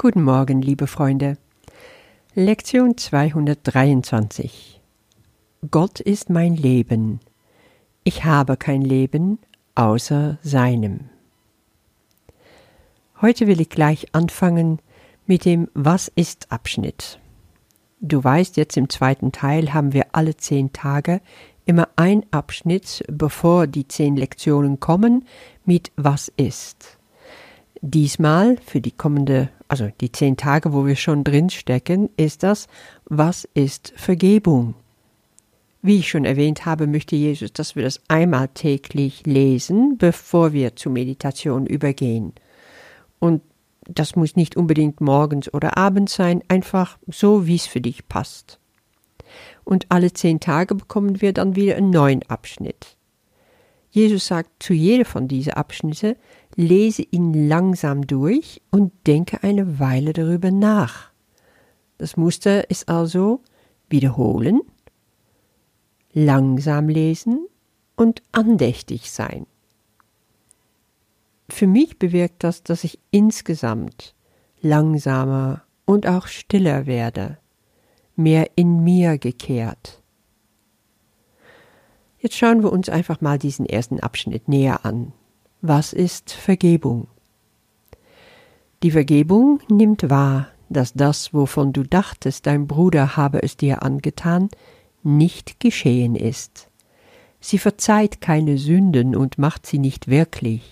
Guten Morgen, liebe Freunde. Lektion 223. Gott ist mein Leben. Ich habe kein Leben außer seinem. Heute will ich gleich anfangen mit dem Was ist Abschnitt. Du weißt, jetzt im zweiten Teil haben wir alle zehn Tage immer ein Abschnitt, bevor die zehn Lektionen kommen, mit Was ist. Diesmal für die kommende, also die zehn Tage, wo wir schon drin stecken, ist das, was ist Vergebung? Wie ich schon erwähnt habe, möchte Jesus, dass wir das einmal täglich lesen, bevor wir zur Meditation übergehen. Und das muss nicht unbedingt morgens oder abends sein, einfach so, wie es für dich passt. Und alle zehn Tage bekommen wir dann wieder einen neuen Abschnitt. Jesus sagt zu jeder von diesen Abschnitte, lese ihn langsam durch und denke eine Weile darüber nach. Das Muster ist also wiederholen, langsam lesen und andächtig sein. Für mich bewirkt das, dass ich insgesamt langsamer und auch stiller werde, mehr in mir gekehrt. Jetzt schauen wir uns einfach mal diesen ersten Abschnitt näher an. Was ist Vergebung? Die Vergebung nimmt wahr, dass das, wovon du dachtest, dein Bruder habe es dir angetan, nicht geschehen ist. Sie verzeiht keine Sünden und macht sie nicht wirklich.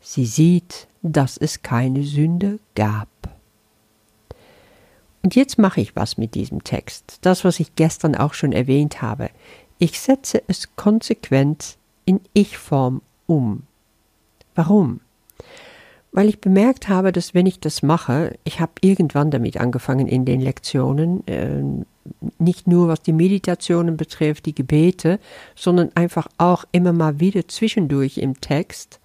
Sie sieht, dass es keine Sünde gab. Und jetzt mache ich was mit diesem Text, das, was ich gestern auch schon erwähnt habe. Ich setze es konsequent in Ich-Form um. Warum? Weil ich bemerkt habe, dass wenn ich das mache, ich habe irgendwann damit angefangen in den Lektionen, äh, nicht nur was die Meditationen betrifft, die Gebete, sondern einfach auch immer mal wieder zwischendurch im Text,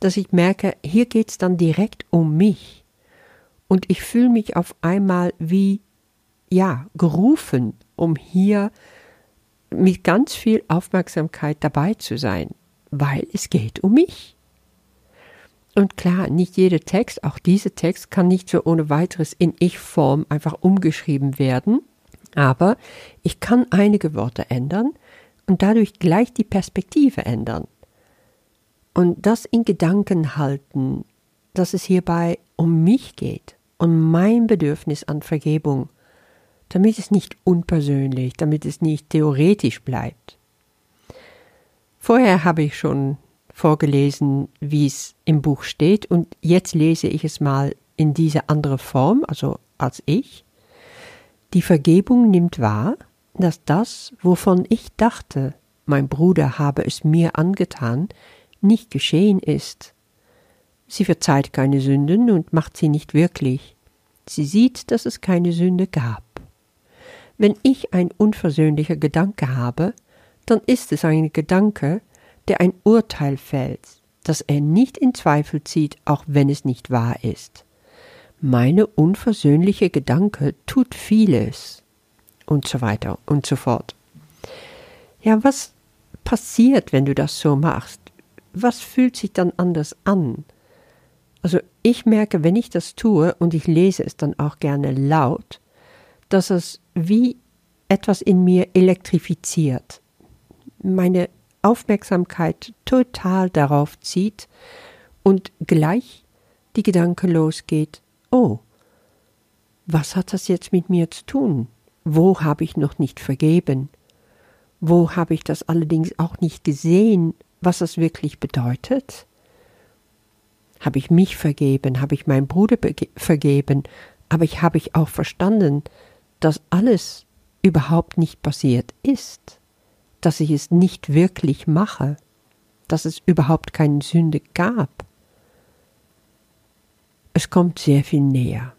dass ich merke, hier geht es dann direkt um mich. Und ich fühle mich auf einmal wie, ja, gerufen, um hier mit ganz viel Aufmerksamkeit dabei zu sein, weil es geht um mich. Und klar, nicht jeder Text, auch dieser Text kann nicht so ohne weiteres in Ich-Form einfach umgeschrieben werden, aber ich kann einige Worte ändern und dadurch gleich die Perspektive ändern. Und das in Gedanken halten, dass es hierbei um mich geht, um mein Bedürfnis an Vergebung damit es nicht unpersönlich, damit es nicht theoretisch bleibt. Vorher habe ich schon vorgelesen, wie es im Buch steht, und jetzt lese ich es mal in diese andere Form, also als ich. Die Vergebung nimmt wahr, dass das, wovon ich dachte, mein Bruder habe es mir angetan, nicht geschehen ist. Sie verzeiht keine Sünden und macht sie nicht wirklich. Sie sieht, dass es keine Sünde gab. Wenn ich ein unversöhnlicher Gedanke habe, dann ist es ein Gedanke, der ein Urteil fällt, das er nicht in Zweifel zieht, auch wenn es nicht wahr ist. Meine unversöhnliche Gedanke tut vieles und so weiter und so fort. Ja, was passiert, wenn du das so machst? Was fühlt sich dann anders an? Also ich merke, wenn ich das tue und ich lese es dann auch gerne laut, dass es wie etwas in mir elektrifiziert, meine Aufmerksamkeit total darauf zieht und gleich die Gedanke losgeht, oh, was hat das jetzt mit mir zu tun? Wo habe ich noch nicht vergeben? Wo habe ich das allerdings auch nicht gesehen, was das wirklich bedeutet? Habe ich mich vergeben? Habe ich meinen Bruder vergeben? Aber ich habe ich auch verstanden, dass alles überhaupt nicht passiert ist, dass ich es nicht wirklich mache, dass es überhaupt keine Sünde gab. Es kommt sehr viel näher.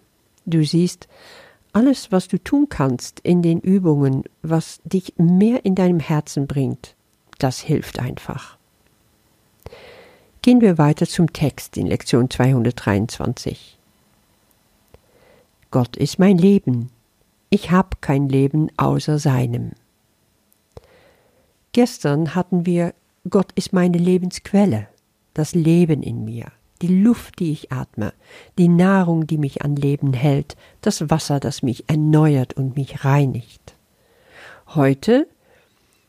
Du siehst, alles, was du tun kannst in den Übungen, was dich mehr in deinem Herzen bringt, das hilft einfach. Gehen wir weiter zum Text in Lektion 223. Gott ist mein Leben, ich habe kein Leben außer seinem. Gestern hatten wir Gott ist meine Lebensquelle, das Leben in mir. die Luft, die ich atme, die Nahrung, die mich an Leben hält, das Wasser, das mich erneuert und mich reinigt. Heute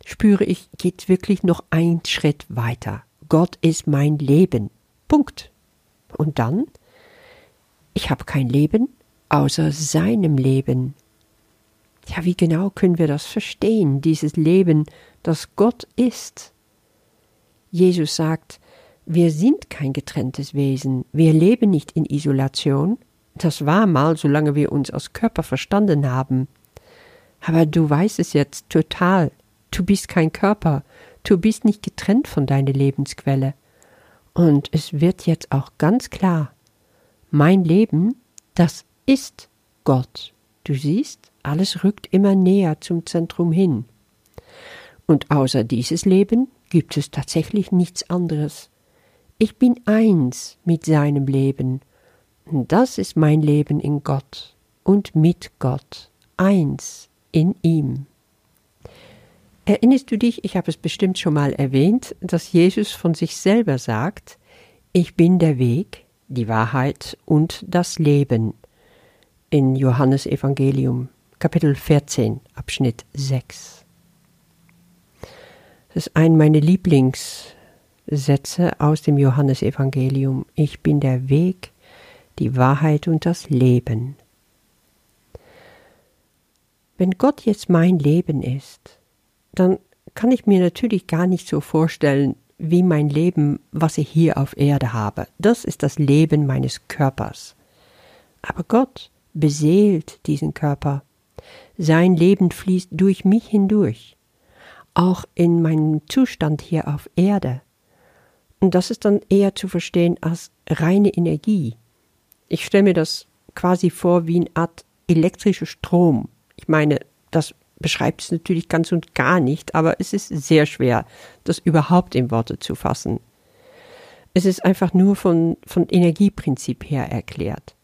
spüre ich, geht wirklich noch ein Schritt weiter. Gott ist mein Leben. Punkt. Und dann? Ich habe kein Leben außer seinem Leben. Ja, wie genau können wir das verstehen, dieses Leben, das Gott ist? Jesus sagt, wir sind kein getrenntes Wesen, wir leben nicht in Isolation. Das war mal, solange wir uns als Körper verstanden haben. Aber du weißt es jetzt total. Du bist kein Körper, du bist nicht getrennt von deiner Lebensquelle. Und es wird jetzt auch ganz klar, mein Leben, das ist Gott. Du siehst, alles rückt immer näher zum Zentrum hin. Und außer dieses Leben gibt es tatsächlich nichts anderes. Ich bin eins mit seinem Leben. Und das ist mein Leben in Gott und mit Gott, eins in ihm. Erinnerst du dich, ich habe es bestimmt schon mal erwähnt, dass Jesus von sich selber sagt, ich bin der Weg, die Wahrheit und das Leben in Johannes Evangelium Kapitel 14, Abschnitt 6. Das ist ein meiner Lieblingssätze aus dem Johannesevangelium. Ich bin der Weg, die Wahrheit und das Leben. Wenn Gott jetzt mein Leben ist, dann kann ich mir natürlich gar nicht so vorstellen, wie mein Leben, was ich hier auf Erde habe. Das ist das Leben meines Körpers. Aber Gott beseelt diesen Körper sein Leben fließt durch mich hindurch, auch in meinem Zustand hier auf Erde. Und das ist dann eher zu verstehen als reine Energie. Ich stelle mir das quasi vor wie eine Art elektrischer Strom. Ich meine, das beschreibt es natürlich ganz und gar nicht, aber es ist sehr schwer, das überhaupt in Worte zu fassen. Es ist einfach nur von, von Energieprinzip her erklärt.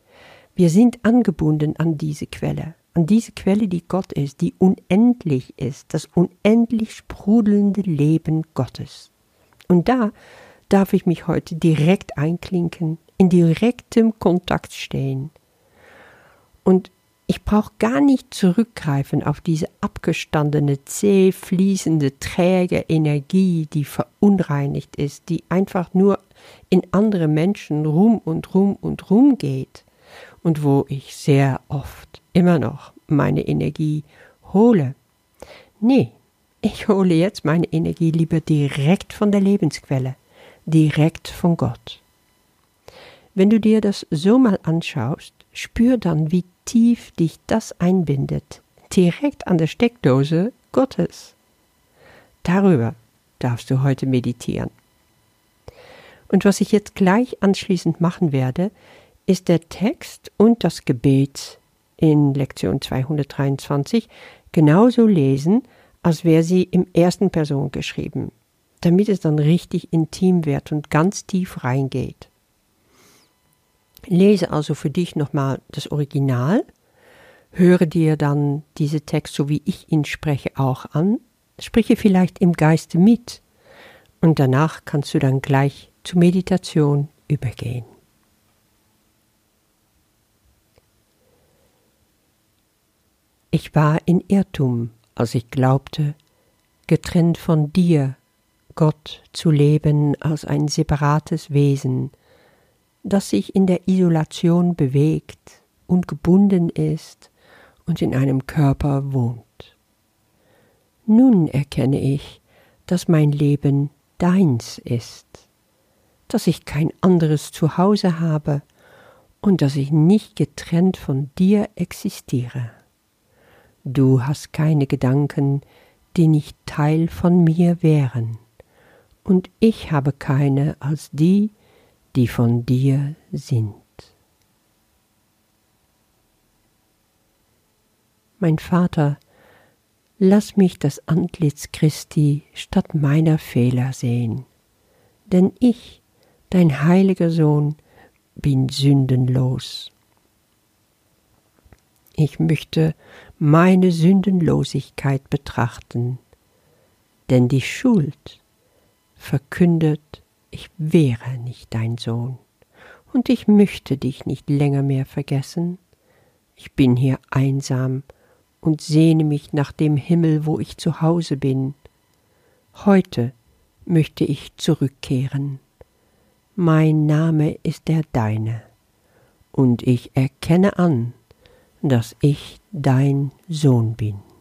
Wir sind angebunden an diese Quelle an diese Quelle, die Gott ist, die unendlich ist, das unendlich sprudelnde Leben Gottes. Und da darf ich mich heute direkt einklinken, in direktem Kontakt stehen. Und ich brauche gar nicht zurückgreifen auf diese abgestandene, zäh fließende, träge Energie, die verunreinigt ist, die einfach nur in andere Menschen rum und rum und rum geht und wo ich sehr oft immer noch meine Energie hole. Nee, ich hole jetzt meine Energie lieber direkt von der Lebensquelle, direkt von Gott. Wenn du dir das so mal anschaust, spür dann, wie tief dich das einbindet, direkt an der Steckdose Gottes. Darüber darfst du heute meditieren. Und was ich jetzt gleich anschließend machen werde, ist der Text und das Gebet in Lektion 223 genauso lesen, als wäre sie im ersten Person geschrieben, damit es dann richtig intim wird und ganz tief reingeht. Lese also für dich nochmal das Original, höre dir dann diese Text, so wie ich ihn spreche, auch an, spreche vielleicht im Geiste mit und danach kannst du dann gleich zur Meditation übergehen. Ich war in Irrtum, als ich glaubte, getrennt von dir, Gott, zu leben als ein separates Wesen, das sich in der Isolation bewegt und gebunden ist und in einem Körper wohnt. Nun erkenne ich, dass mein Leben deins ist, dass ich kein anderes Zuhause habe und dass ich nicht getrennt von dir existiere. Du hast keine Gedanken, die nicht Teil von mir wären, und ich habe keine als die, die von dir sind. Mein Vater, lass mich das Antlitz Christi statt meiner Fehler sehen, denn ich, dein heiliger Sohn, bin sündenlos. Ich möchte meine Sündenlosigkeit betrachten, denn die Schuld verkündet, ich wäre nicht dein Sohn, und ich möchte dich nicht länger mehr vergessen. Ich bin hier einsam und sehne mich nach dem Himmel, wo ich zu Hause bin. Heute möchte ich zurückkehren. Mein Name ist der deine, und ich erkenne an, dass ich dein Sohn bin.